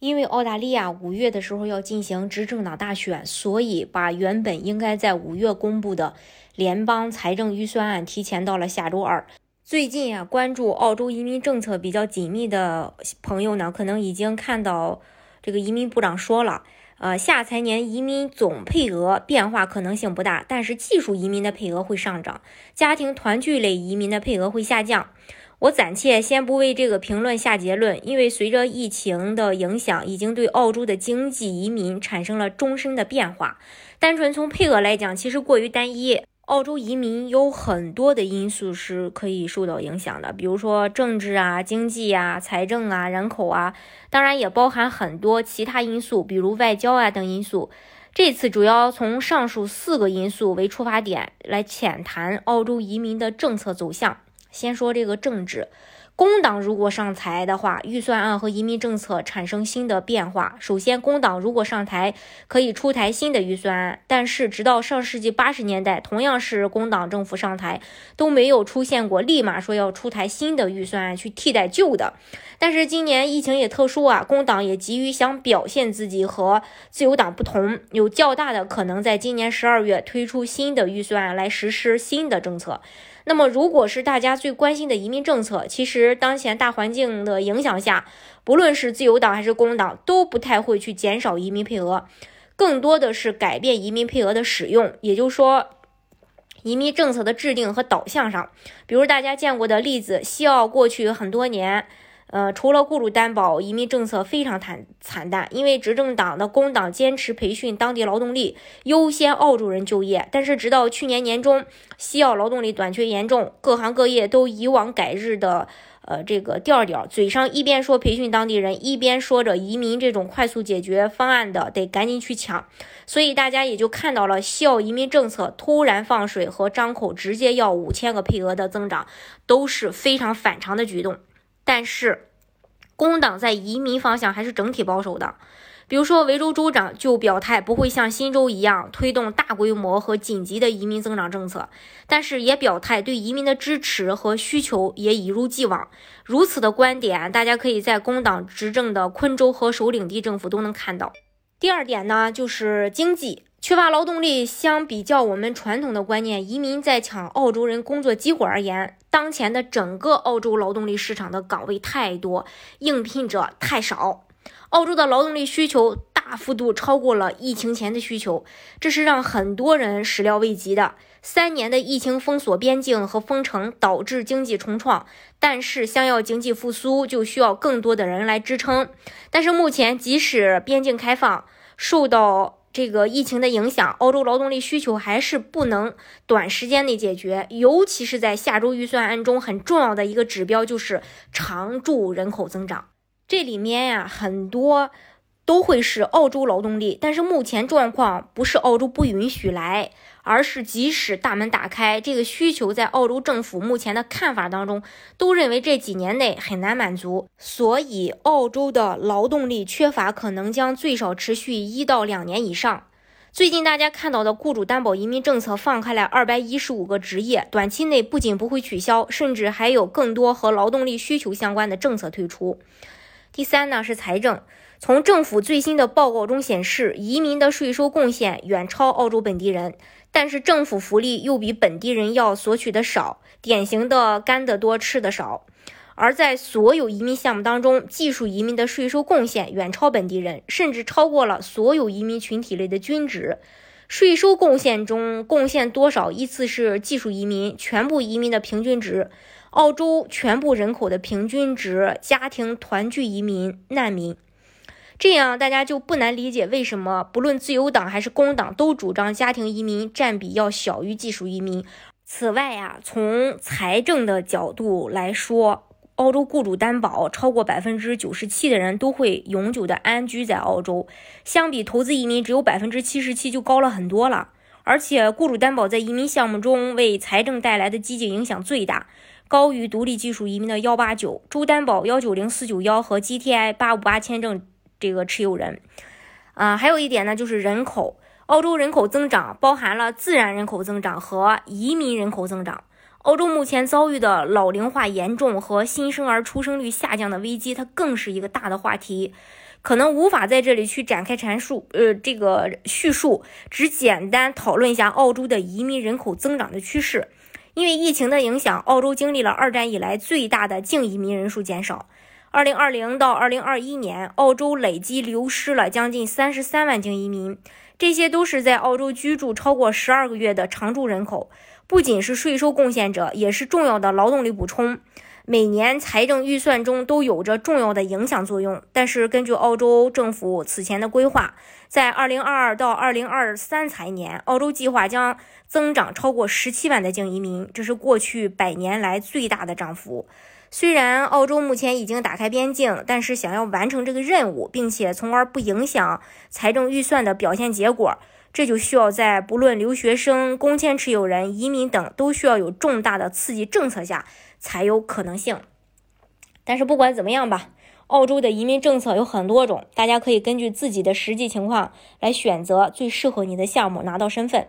因为澳大利亚五月的时候要进行执政党大选，所以把原本应该在五月公布的联邦财政预算案提前到了下周二。最近啊，关注澳洲移民政策比较紧密的朋友呢，可能已经看到这个移民部长说了，呃，下财年移民总配额变化可能性不大，但是技术移民的配额会上涨，家庭团聚类移民的配额会下降。我暂且先不为这个评论下结论，因为随着疫情的影响，已经对澳洲的经济移民产生了终身的变化。单纯从配额来讲，其实过于单一。澳洲移民有很多的因素是可以受到影响的，比如说政治啊、经济啊、财政啊、人口啊，当然也包含很多其他因素，比如外交啊等因素。这次主要从上述四个因素为出发点来浅谈澳洲移民的政策走向。先说这个政治，工党如果上台的话，预算案和移民政策产生新的变化。首先，工党如果上台，可以出台新的预算案。但是，直到上世纪八十年代，同样是工党政府上台，都没有出现过立马说要出台新的预算案去替代旧的。但是今年疫情也特殊啊，工党也急于想表现自己和自由党不同，有较大的可能在今年十二月推出新的预算案来实施新的政策。那么，如果是大家最关心的移民政策，其实当前大环境的影响下，不论是自由党还是工党，都不太会去减少移民配额，更多的是改变移民配额的使用。也就是说，移民政策的制定和导向上，比如大家见过的例子，西澳过去很多年。呃，除了雇主担保，移民政策非常惨惨淡，因为执政党的工党坚持培训当地劳动力，优先澳洲人就业。但是直到去年年中，西澳劳动力短缺严重，各行各业都以往改日的呃这个调调，嘴上一边说培训当地人，一边说着移民这种快速解决方案的得赶紧去抢，所以大家也就看到了西澳移民政策突然放水和张口直接要五千个配额的增长，都是非常反常的举动。但是，工党在移民方向还是整体保守的。比如说，维州州长就表态不会像新州一样推动大规模和紧急的移民增长政策，但是也表态对移民的支持和需求也一如既往。如此的观点，大家可以在工党执政的昆州和首领地政府都能看到。第二点呢，就是经济。缺乏劳动力，相比较我们传统的观念，移民在抢澳洲人工作机会而言，当前的整个澳洲劳动力市场的岗位太多，应聘者太少，澳洲的劳动力需求大幅度超过了疫情前的需求，这是让很多人始料未及的。三年的疫情封锁边境和封城，导致经济重创，但是想要经济复苏，就需要更多的人来支撑。但是目前，即使边境开放，受到这个疫情的影响，澳洲劳动力需求还是不能短时间内解决，尤其是在下周预算案中很重要的一个指标就是常住人口增长，这里面呀很多。都会是澳洲劳动力，但是目前状况不是澳洲不允许来，而是即使大门打开，这个需求在澳洲政府目前的看法当中，都认为这几年内很难满足，所以澳洲的劳动力缺乏可能将最少持续一到两年以上。最近大家看到的雇主担保移民政策放开了二百一十五个职业，短期内不仅不会取消，甚至还有更多和劳动力需求相关的政策推出。第三呢是财政。从政府最新的报告中显示，移民的税收贡献远超澳洲本地人，但是政府福利又比本地人要索取的少，典型的干得多吃得少。而在所有移民项目当中，技术移民的税收贡献远超本地人，甚至超过了所有移民群体类的均值。税收贡献中贡献多少依次是技术移民、全部移民的平均值、澳洲全部人口的平均值、家庭团聚移民、难民。这样大家就不难理解为什么不论自由党还是工党都主张家庭移民占比要小于技术移民。此外呀，从财政的角度来说，澳洲雇主担保超过百分之九十七的人都会永久的安居在澳洲，相比投资移民只有百分之七十七就高了很多了。而且雇主担保在移民项目中为财政带来的积极影响最大，高于独立技术移民的幺八九、州担保幺九零四九幺和 GTI 八五八签证这个持有人。啊，还有一点呢，就是人口，澳洲人口增长包含了自然人口增长和移民人口增长。澳洲目前遭遇的老龄化严重和新生儿出生率下降的危机，它更是一个大的话题。可能无法在这里去展开阐述，呃，这个叙述，只简单讨论一下澳洲的移民人口增长的趋势。因为疫情的影响，澳洲经历了二战以来最大的净移民人数减少。二零二零到二零二一年，澳洲累计流失了将近三十三万净移民，这些都是在澳洲居住超过十二个月的常住人口，不仅是税收贡献者，也是重要的劳动力补充。每年财政预算中都有着重要的影响作用，但是根据澳洲政府此前的规划，在2022到2023财年，澳洲计划将增长超过17万的净移民，这是过去百年来最大的涨幅。虽然澳洲目前已经打开边境，但是想要完成这个任务，并且从而不影响财政预算的表现结果，这就需要在不论留学生、工签持有人、移民等都需要有重大的刺激政策下。才有可能性，但是不管怎么样吧，澳洲的移民政策有很多种，大家可以根据自己的实际情况来选择最适合你的项目拿到身份。